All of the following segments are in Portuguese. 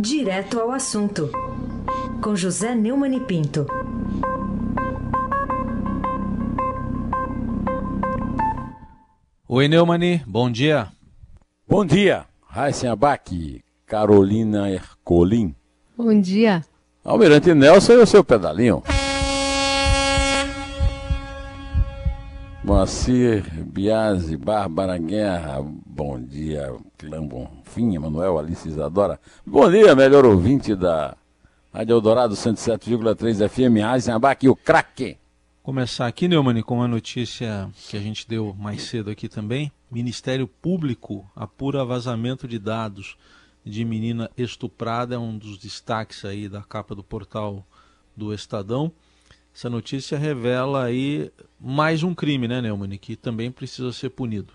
Direto ao assunto, com José Neumann e Pinto. Oi, Neumani, bom dia. Bom dia, Raíssen Abac, Carolina Ercolim. Bom dia. Almirante Nelson e o seu pedalinho. Moacir Biasi, Bárbara Guerra, bom dia, Clã Bonfim, Manuel Alice Isadora. Bom dia, melhor ouvinte da Rádio Eldorado 107,3 FM, Raíssen Abac, o craque começar aqui, Neumann, com uma notícia que a gente deu mais cedo aqui também. Ministério Público apura vazamento de dados de menina estuprada, é um dos destaques aí da capa do portal do Estadão. Essa notícia revela aí mais um crime, né, Neumann, que também precisa ser punido.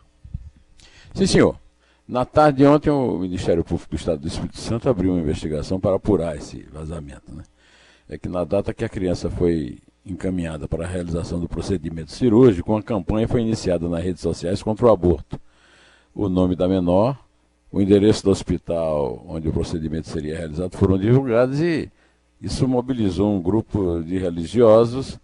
Sim, senhor. Na tarde de ontem, o Ministério Público do Estado do Espírito Santo abriu uma investigação para apurar esse vazamento. Né? É que na data que a criança foi encaminhada para a realização do procedimento cirúrgico, uma campanha foi iniciada nas redes sociais contra o aborto. O nome da menor, o endereço do hospital onde o procedimento seria realizado foram divulgados e isso mobilizou um grupo de religiosos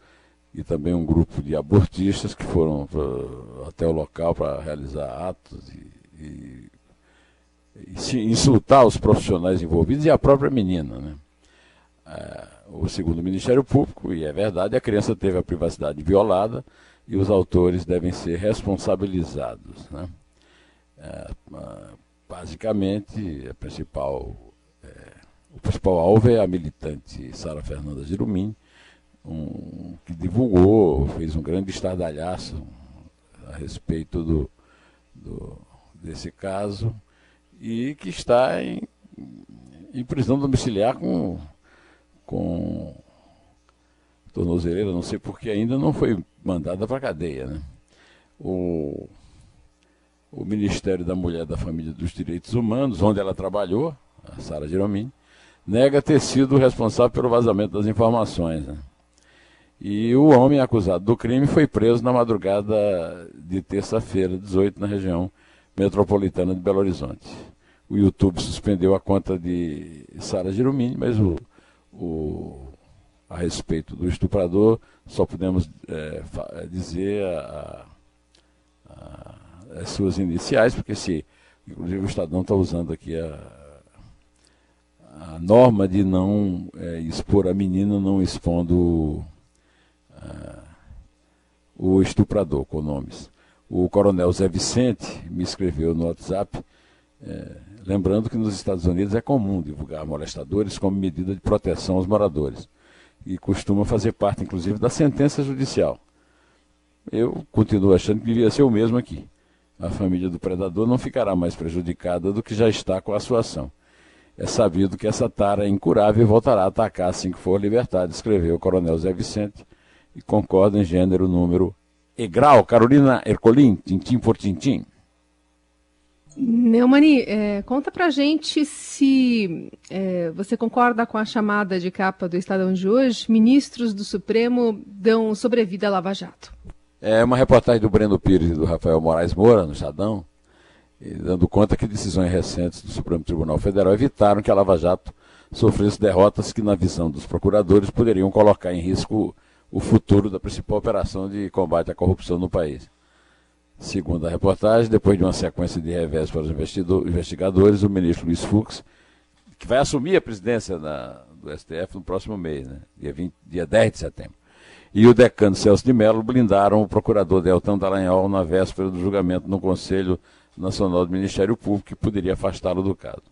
e também um grupo de abortistas que foram pra, até o local para realizar atos e, e, e, insultar os profissionais envolvidos e a própria menina. Né? É, o segundo Ministério Público, e é verdade, a criança teve a privacidade violada e os autores devem ser responsabilizados. Né? É, basicamente, a principal, o principal alvo é a militante Sara Fernanda Girumim, um, que divulgou, fez um grande estardalhaço a respeito do, do, desse caso e que está em, em prisão domiciliar com com tornozeleira, não sei porque ainda não foi mandada para a cadeia. Né? O, o Ministério da Mulher, da Família e dos Direitos Humanos, onde ela trabalhou, a Sara Giromini, nega ter sido responsável pelo vazamento das informações. Né? E o homem acusado do crime foi preso na madrugada de terça-feira, 18, na região metropolitana de Belo Horizonte. O YouTube suspendeu a conta de Sara Giromini, mas o o, a respeito do estuprador, só podemos é, dizer a, a, as suas iniciais, porque se, inclusive o Estadão está usando aqui a, a norma de não é, expor a menina, não expondo o estuprador, com nomes. O coronel Zé Vicente me escreveu no WhatsApp é, Lembrando que nos Estados Unidos é comum divulgar molestadores como medida de proteção aos moradores e costuma fazer parte, inclusive, da sentença judicial. Eu continuo achando que devia ser o mesmo aqui. A família do predador não ficará mais prejudicada do que já está com a sua ação. É sabido que essa tara é incurável e voltará a atacar assim que for libertado, escreveu o coronel Zé Vicente, e concorda em gênero, número e grau. Carolina Ercolim, tintim por tintim. Neumani, é, conta pra gente se é, você concorda com a chamada de capa do Estadão de hoje. Ministros do Supremo dão sobrevida à Lava Jato. É uma reportagem do Breno Pires e do Rafael Moraes Moura, no Estadão, dando conta que decisões recentes do Supremo Tribunal Federal evitaram que a Lava Jato sofresse derrotas que, na visão dos procuradores, poderiam colocar em risco o futuro da principal operação de combate à corrupção no país. Segundo a reportagem, depois de uma sequência de revés para os investigadores, o ministro Luiz Fux, que vai assumir a presidência do STF no próximo mês, né, dia, 20, dia 10 de setembro, e o decano Celso de Mello blindaram o procurador Deltão Dallagnol na véspera do julgamento no Conselho Nacional do Ministério Público, que poderia afastá-lo do caso.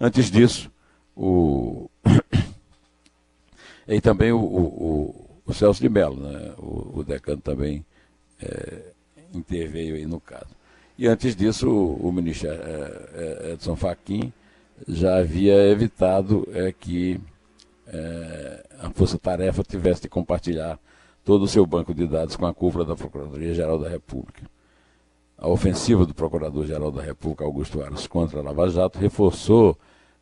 Antes disso, o. e também o, o, o, Celso de Mello, né, o, o decano também. É, interveio aí no caso. E antes disso, o, o ministro é, é, Edson Fachin já havia evitado é, que é, a Força Tarefa tivesse de compartilhar todo o seu banco de dados com a cúpula da Procuradoria-Geral da República. A ofensiva do Procurador-Geral da República, Augusto Aras, contra a Lava Jato, reforçou,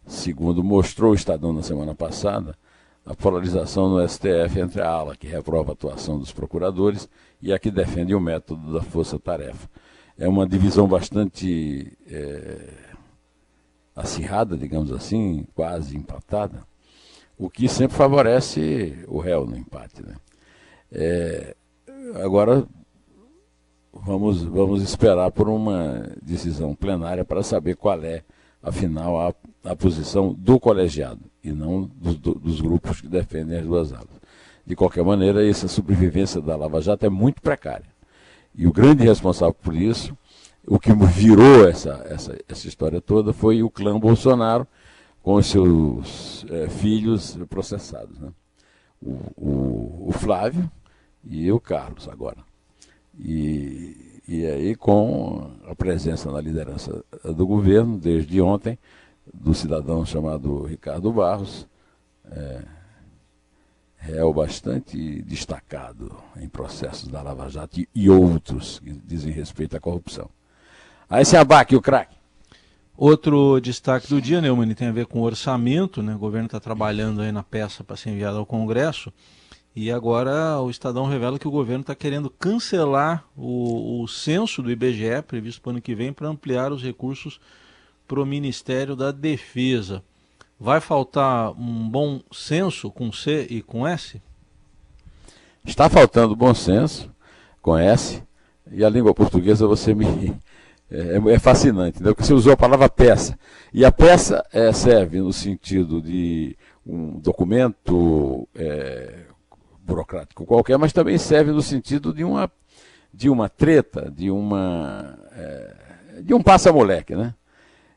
segundo mostrou o Estadão na semana passada, a polarização no STF entre a ala que reprova a atuação dos procuradores e a que defende o método da força-tarefa. É uma divisão bastante é, acirrada, digamos assim, quase empatada, o que sempre favorece o réu no empate. Né? É, agora vamos, vamos esperar por uma decisão plenária para saber qual é, afinal, a, a posição do colegiado e não dos, dos grupos que defendem as duas alas. De qualquer maneira, essa sobrevivência da Lava Jato é muito precária. E o grande responsável por isso, o que virou essa, essa, essa história toda, foi o clã Bolsonaro com os seus é, filhos processados. Né? O, o, o, Flávio e o Carlos agora. E, e aí com a presença na liderança do governo, desde ontem, do cidadão chamado Ricardo Barros, é, réu bastante destacado em processos da Lava Jato e, e outros que dizem respeito à corrupção. Aí se abaque o craque. Outro destaque do dia, Neumann, tem a ver com o orçamento, né? O governo está trabalhando aí na peça para ser enviada ao Congresso. E agora o Estadão revela que o governo está querendo cancelar o, o censo do IBGE, previsto para o ano que vem, para ampliar os recursos para o Ministério da Defesa. Vai faltar um bom senso com C e com S? Está faltando bom senso com S. E a língua portuguesa você me é, é, fascinante, né? porque você usou a palavra peça. E a peça é, serve no sentido de um documento é, burocrático qualquer, mas também serve no sentido de uma, de uma treta, de uma é, de um passa-moleque, né?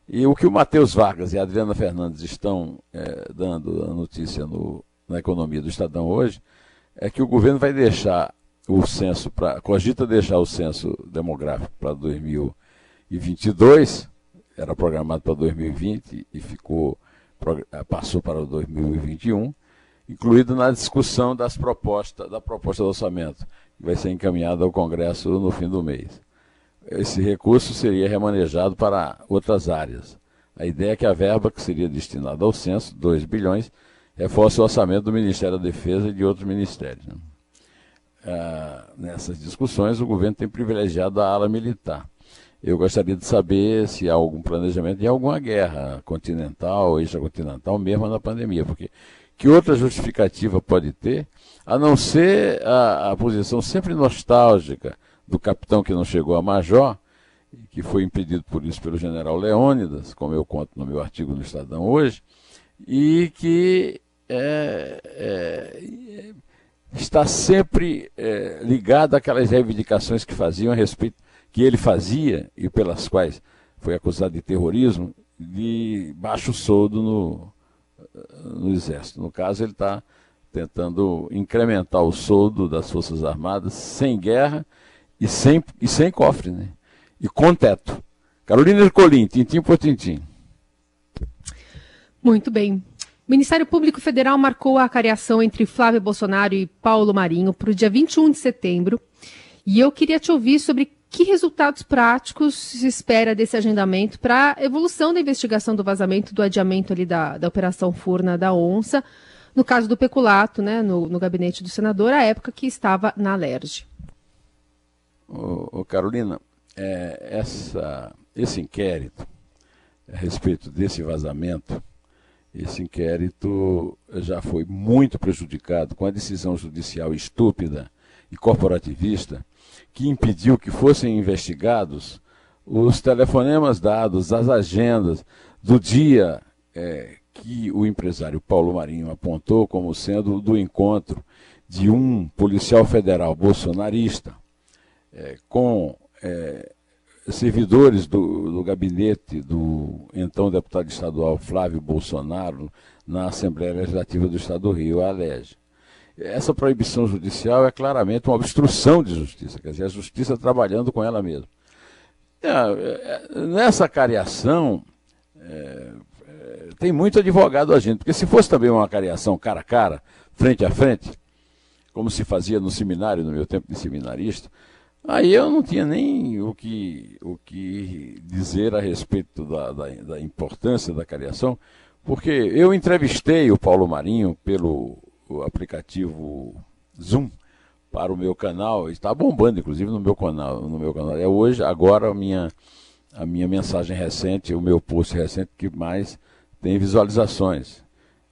E o que o Matheus Vargas e a Adriana Fernandes estão é, dando a notícia no, na economia do Estadão hoje é que o governo vai deixar o censo para cogita deixar o censo demográfico para 2000 2022, era programado para 2020 e ficou passou para 2021, incluído na discussão das propostas da proposta do orçamento, que vai ser encaminhada ao Congresso no fim do mês. Esse recurso seria remanejado para outras áreas. A ideia é que a verba que seria destinada ao censo, 2 bilhões, reforce o orçamento do Ministério da Defesa e de outros ministérios. Ah, nessas discussões, o governo tem privilegiado a ala militar eu gostaria de saber se há algum planejamento de alguma guerra continental, extracontinental, mesmo na pandemia, porque que outra justificativa pode ter, a não ser a, a posição sempre nostálgica do capitão que não chegou a major, que foi impedido por isso pelo general Leônidas, como eu conto no meu artigo no Estadão hoje, e que é, é, está sempre é, ligado àquelas reivindicações que faziam a respeito que ele fazia e pelas quais foi acusado de terrorismo, de baixo soldo no, no Exército. No caso, ele está tentando incrementar o soldo das Forças Armadas sem guerra e sem, e sem cofre, né? e com teto. Carolina Ercolim, tintim por tintim. Muito bem. O Ministério Público Federal marcou a cariação entre Flávio Bolsonaro e Paulo Marinho para o dia 21 de setembro. E eu queria te ouvir sobre que resultados práticos se espera desse agendamento para a evolução da investigação do vazamento, do adiamento ali da, da Operação Furna da Onça, no caso do peculato, né, no, no gabinete do senador, à época que estava na Alerj? Ô, Carolina, é, essa, esse inquérito a respeito desse vazamento, esse inquérito já foi muito prejudicado com a decisão judicial estúpida e corporativista que impediu que fossem investigados os telefonemas dados, as agendas do dia é, que o empresário Paulo Marinho apontou como sendo do encontro de um policial federal bolsonarista é, com é, servidores do, do, gabinete do então deputado estadual Flávio Bolsonaro na Assembleia Legislativa do Estado do Rio, a ALEG essa proibição judicial é claramente uma obstrução de justiça, quer dizer, a justiça trabalhando com ela mesma. É, é, nessa cariação, é, é, tem muito advogado agindo, porque se fosse também uma cariação cara a cara, frente a frente, como se fazia no seminário, no meu tempo de seminarista, aí eu não tinha nem o que, o que dizer a respeito da, da, da importância da cariação, porque eu entrevistei o Paulo Marinho pelo o aplicativo Zoom para o meu canal, está bombando inclusive no meu canal, no meu canal. É hoje, agora a minha a minha mensagem recente, o meu post recente que mais tem visualizações.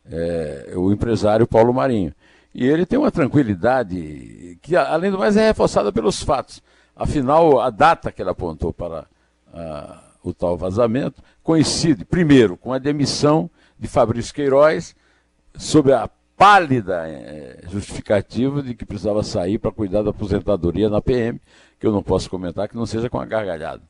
É, o empresário Paulo Marinho. E ele tem uma tranquilidade que, além do mais, é reforçada pelos fatos. Afinal, a data que ele apontou para a, o tal vazamento coincide, primeiro, com a demissão de Fabrício Queiroz, sob a pálida é, justificativa de que precisava sair para cuidar da aposentadoria na PM, que eu não posso comentar que não seja com a gargalhada.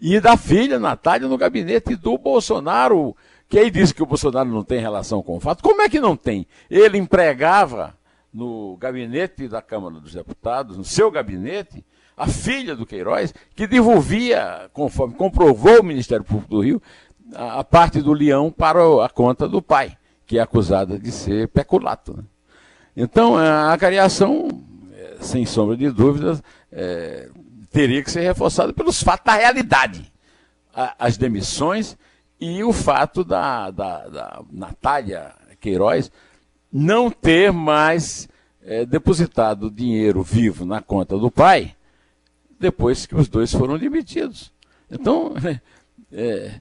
E da filha, Natália, no gabinete do Bolsonaro, que aí disse que o Bolsonaro não tem relação com o fato. Como é que não tem? Ele empregava no gabinete da Câmara dos Deputados, no seu gabinete, a filha do Queiroz, que devolvia, conforme comprovou o Ministério Público do Rio, a, a parte do leão para a conta do pai, que é acusada de ser peculato. Né? Então, a cariação, é, sem sombra de dúvidas, é, teria que ser reforçada pelos fatos da realidade. A, as demissões e o fato da, da, da Natália Queiroz não ter mais é, depositado dinheiro vivo na conta do pai depois que os dois foram demitidos. Então, é,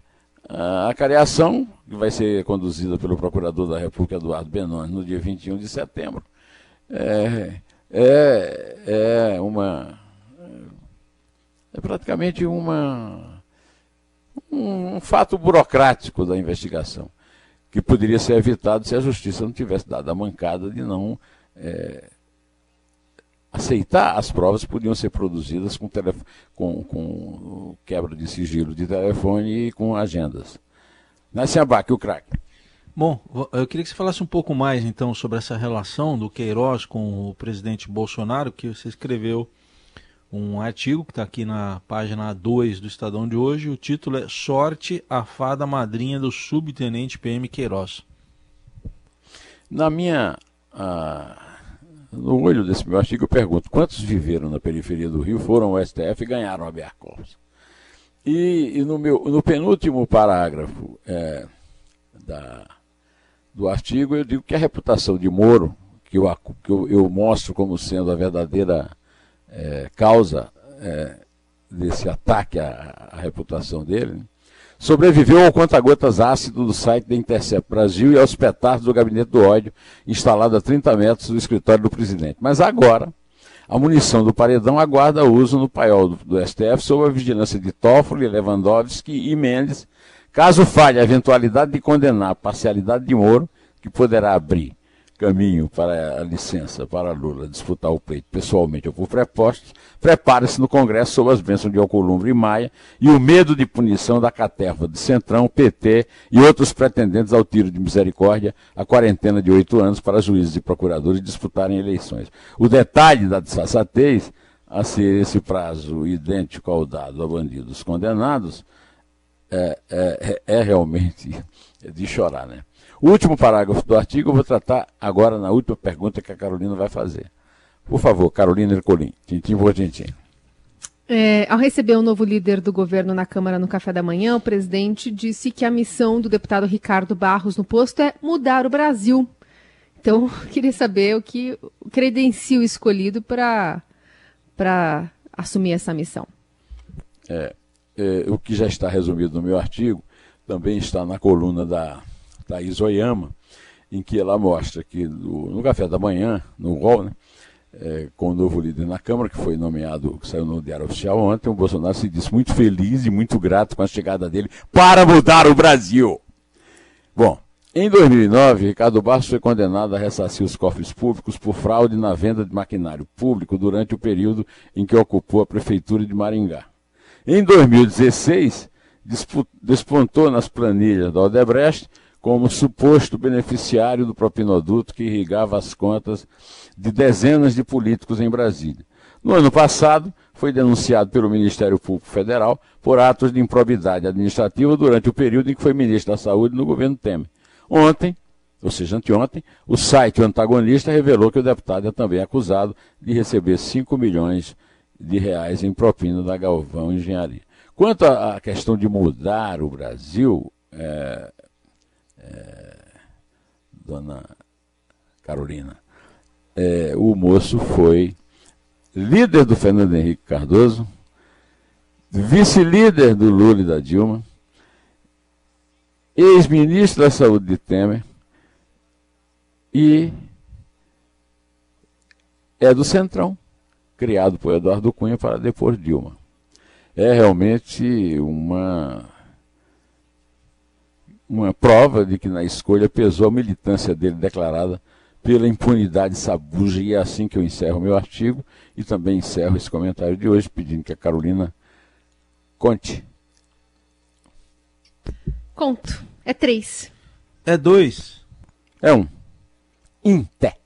a cariação, que vai ser conduzida pelo Procurador da República, Eduardo Benoni, no dia 21 de setembro, é, é, é uma. É praticamente uma, um, um fato burocrático da investigação que poderia ser evitado se a justiça não tivesse dado a mancada de não é, aceitar as provas podiam ser produzidas com, com, com, quebra de sigilo de telefone e com agendas. Nasce abaque o craque. Bom, eu queria que você falasse um pouco mais então sobre essa relação do Queiroz com o presidente Bolsonaro, que você escreveu um artigo que está aqui na página 2 do Estadão de hoje. O título é Sorte, a fada madrinha do subtenente PM Queiroz. Na minha. No olho desse meu artigo, eu pergunto: quantos viveram na periferia do Rio, foram ao STF e ganharam a corpus? E, e, no, meu, no penúltimo parágrafo é, da, do artigo, eu digo que a reputação de Moro, que eu, que eu, eu mostro como sendo a verdadeira é, causa é, desse ataque à, à reputação dele? Sobreviveu ao conta-gotas ácido do site da Intercept Brasil e aos petardos do gabinete do ódio, instalado a 30 metros do escritório do presidente. Mas agora, a munição do paredão aguarda uso no paiol do, do STF sob a vigilância de Toffoli, Lewandowski e Mendes, caso falhe a eventualidade de condenar a parcialidade de Moro, que poderá abrir caminho para a licença para Lula disputar o pleito pessoalmente ou por prepostos, prepare-se no Congresso sob as bênçãos de Alcolumbre e Maia e o medo de punição da caterva de Centrão, PT e outros pretendentes ao tiro de misericórdia a quarentena de oito anos para juízes e procuradores disputarem eleições. O detalhe da desfaçatez a ser esse prazo idêntico ao dado a bandidos condenados é, é, é realmente de chorar, né? O último parágrafo do artigo eu vou tratar agora na última pergunta que a Carolina vai fazer. Por favor, Carolina Ercolim, tintim por tintim. É, ao receber o um novo líder do governo na Câmara no café da manhã, o presidente disse que a missão do deputado Ricardo Barros no posto é mudar o Brasil. Então, queria saber o que credencia o escolhido para assumir essa missão. É, é, o que já está resumido no meu artigo também está na coluna da Thaís Oyama, em que ela mostra que no, no café da manhã, no UOL, né, é, com o novo líder na Câmara, que foi nomeado, que saiu no Diário Oficial ontem, o Bolsonaro se disse muito feliz e muito grato com a chegada dele para mudar o Brasil. Bom, em 2009, Ricardo Barros foi condenado a ressarcir os cofres públicos por fraude na venda de maquinário público durante o período em que ocupou a prefeitura de Maringá. Em 2016, despontou nas planilhas da Odebrecht como suposto beneficiário do propinoduto que irrigava as contas de dezenas de políticos em Brasília. No ano passado, foi denunciado pelo Ministério Público Federal por atos de improbidade administrativa durante o período em que foi ministro da Saúde no governo Temer. Ontem, ou seja, anteontem, o site o antagonista revelou que o deputado é também acusado de receber 5 milhões de reais em propina da Galvão Engenharia. Quanto à questão de mudar o Brasil, é, é, dona Carolina, é, o moço foi líder do Fernando Henrique Cardoso, vice-líder do Lula e da Dilma, ex-ministro da Saúde de Temer e é do Centrão, criado por Eduardo Cunha para depois Dilma. É realmente uma uma prova de que na escolha pesou a militância dele declarada pela impunidade sabuja, e é assim que eu encerro meu artigo e também encerro esse comentário de hoje, pedindo que a Carolina conte. Conto. É três. É dois. É um. Inté.